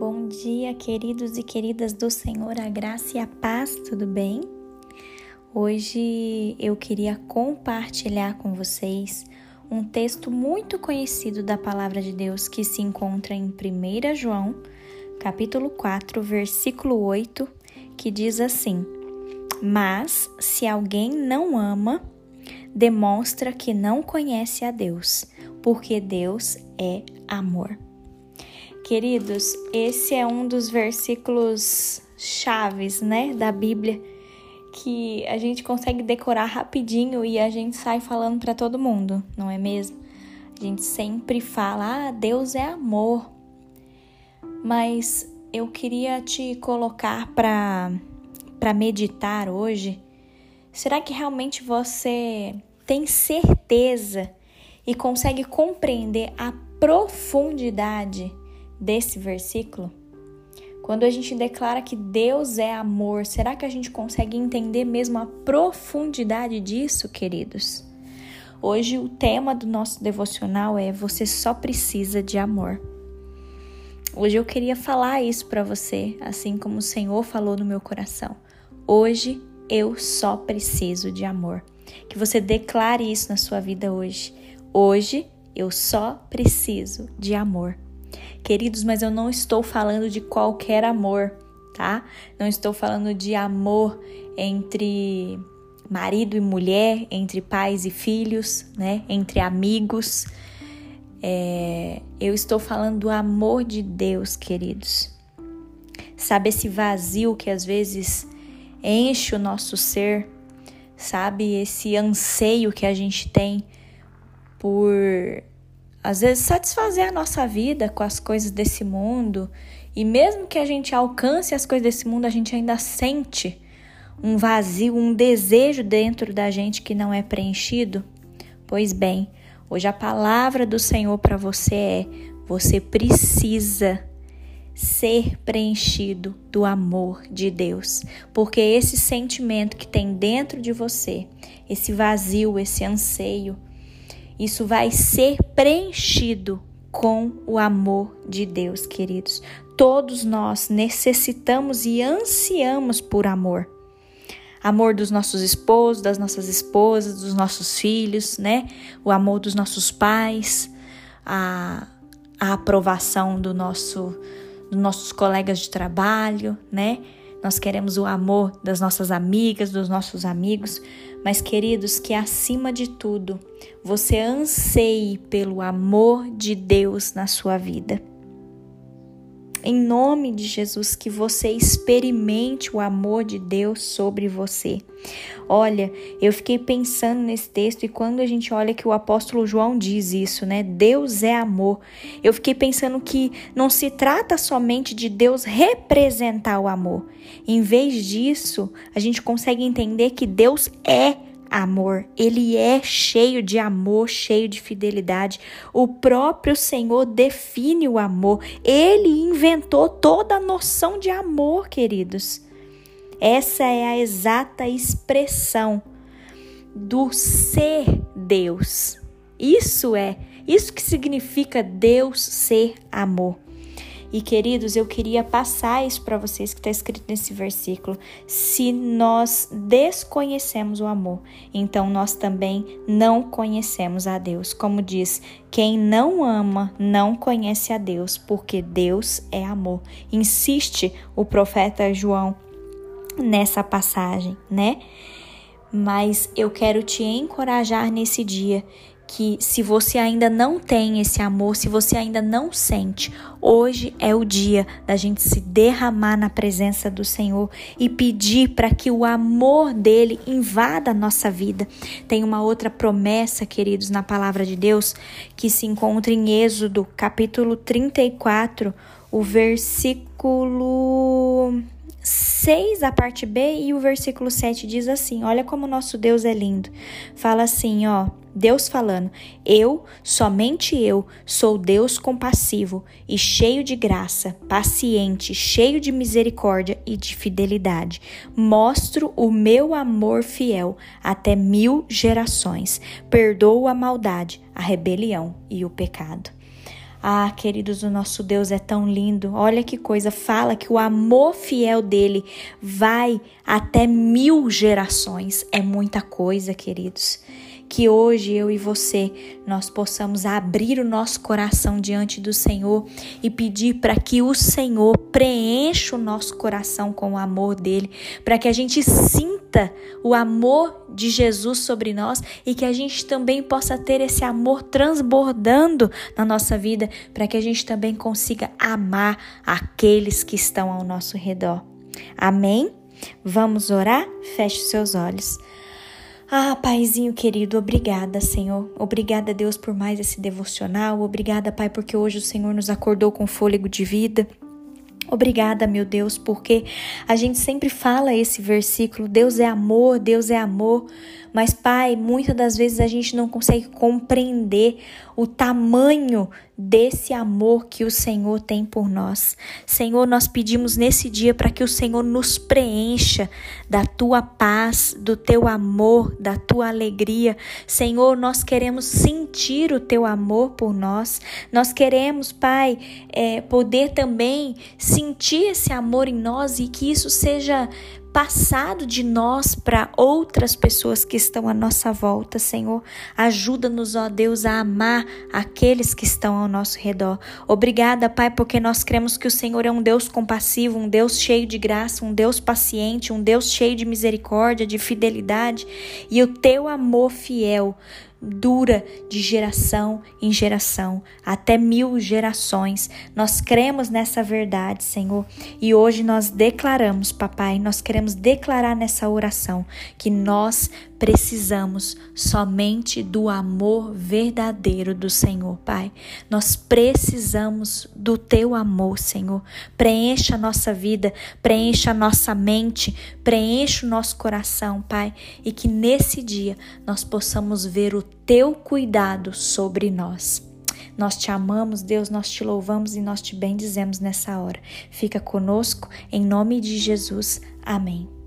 Bom dia, queridos e queridas do Senhor, a graça e a paz, tudo bem? Hoje eu queria compartilhar com vocês um texto muito conhecido da palavra de Deus que se encontra em 1 João, capítulo 4, versículo 8, que diz assim: Mas se alguém não ama, demonstra que não conhece a Deus, porque Deus é amor. Queridos, esse é um dos versículos chaves, né, da Bíblia que a gente consegue decorar rapidinho e a gente sai falando para todo mundo, não é mesmo? A gente sempre fala: "Ah, Deus é amor". Mas eu queria te colocar para para meditar hoje. Será que realmente você tem certeza e consegue compreender a profundidade desse versículo? Quando a gente declara que Deus é amor, será que a gente consegue entender mesmo a profundidade disso, queridos? Hoje o tema do nosso devocional é Você só precisa de amor. Hoje eu queria falar isso para você, assim como o Senhor falou no meu coração. Hoje eu só preciso de amor. Que você declare isso na sua vida hoje. Hoje eu só preciso de amor. Queridos, mas eu não estou falando de qualquer amor, tá? Não estou falando de amor entre marido e mulher, entre pais e filhos, né? Entre amigos. É, eu estou falando do amor de Deus, queridos. Sabe esse vazio que às vezes enche o nosso ser, sabe? Esse anseio que a gente tem por às vezes satisfazer a nossa vida com as coisas desse mundo, e mesmo que a gente alcance as coisas desse mundo, a gente ainda sente um vazio, um desejo dentro da gente que não é preenchido. Pois bem, hoje a palavra do Senhor para você é: você precisa ser preenchido do amor de Deus, porque esse sentimento que tem dentro de você, esse vazio, esse anseio, isso vai ser preenchido com o amor de Deus, queridos. Todos nós necessitamos e ansiamos por amor. Amor dos nossos esposos, das nossas esposas, dos nossos filhos, né? O amor dos nossos pais, a, a aprovação do nosso, dos nossos colegas de trabalho, né? Nós queremos o amor das nossas amigas, dos nossos amigos, mas queridos, que acima de tudo, você anseie pelo amor de Deus na sua vida em nome de Jesus, que você experimente o amor de Deus sobre você. Olha, eu fiquei pensando nesse texto e quando a gente olha que o apóstolo João diz isso, né? Deus é amor. Eu fiquei pensando que não se trata somente de Deus representar o amor. Em vez disso, a gente consegue entender que Deus é amor amor. Ele é cheio de amor, cheio de fidelidade. O próprio Senhor define o amor. Ele inventou toda a noção de amor, queridos. Essa é a exata expressão do ser Deus. Isso é, isso que significa Deus ser amor. E queridos, eu queria passar isso para vocês que está escrito nesse versículo. Se nós desconhecemos o amor, então nós também não conhecemos a Deus. Como diz, quem não ama não conhece a Deus, porque Deus é amor. Insiste o profeta João nessa passagem, né? Mas eu quero te encorajar nesse dia que se você ainda não tem esse amor, se você ainda não sente, hoje é o dia da gente se derramar na presença do Senhor e pedir para que o amor dele invada a nossa vida. Tem uma outra promessa, queridos, na palavra de Deus, que se encontra em Êxodo, capítulo 34, o versículo 6, a parte B, e o versículo 7 diz assim: Olha como nosso Deus é lindo. Fala assim, ó, Deus falando: Eu, somente eu, sou Deus compassivo e cheio de graça, paciente, cheio de misericórdia e de fidelidade. Mostro o meu amor fiel até mil gerações. Perdoo a maldade, a rebelião e o pecado. Ah, queridos, o nosso Deus é tão lindo. Olha que coisa, fala que o amor fiel dele vai até mil gerações. É muita coisa, queridos que hoje eu e você nós possamos abrir o nosso coração diante do Senhor e pedir para que o Senhor preencha o nosso coração com o amor dele, para que a gente sinta o amor de Jesus sobre nós e que a gente também possa ter esse amor transbordando na nossa vida, para que a gente também consiga amar aqueles que estão ao nosso redor. Amém? Vamos orar? Feche seus olhos. Ah, Paizinho querido, obrigada, Senhor. Obrigada, Deus, por mais esse devocional. Obrigada, Pai, porque hoje o Senhor nos acordou com fôlego de vida. Obrigada, meu Deus, porque a gente sempre fala esse versículo: Deus é amor, Deus é amor. Mas, Pai, muitas das vezes a gente não consegue compreender o tamanho desse amor que o Senhor tem por nós. Senhor, nós pedimos nesse dia para que o Senhor nos preencha da tua paz, do teu amor, da tua alegria. Senhor, nós queremos sentir o teu amor por nós. Nós queremos, Pai, é, poder também sentir esse amor em nós e que isso seja passado de nós para outras pessoas que estão à nossa volta, Senhor. Ajuda-nos, ó Deus, a amar aqueles que estão ao nosso redor. Obrigada, Pai, porque nós cremos que o Senhor é um Deus compassivo, um Deus cheio de graça, um Deus paciente, um Deus cheio de misericórdia, de fidelidade e o teu amor fiel dura de geração em geração, até mil gerações. Nós cremos nessa verdade, Senhor, e hoje nós declaramos, Papai, nós queremos declarar nessa oração que nós precisamos somente do amor verdadeiro do Senhor, Pai. Nós precisamos do teu amor, Senhor. Preencha a nossa vida, preencha a nossa mente, preencha o nosso coração, Pai, e que nesse dia nós possamos ver o teu cuidado sobre nós. Nós te amamos, Deus, nós te louvamos e nós te bendizemos nessa hora. Fica conosco, em nome de Jesus. Amém.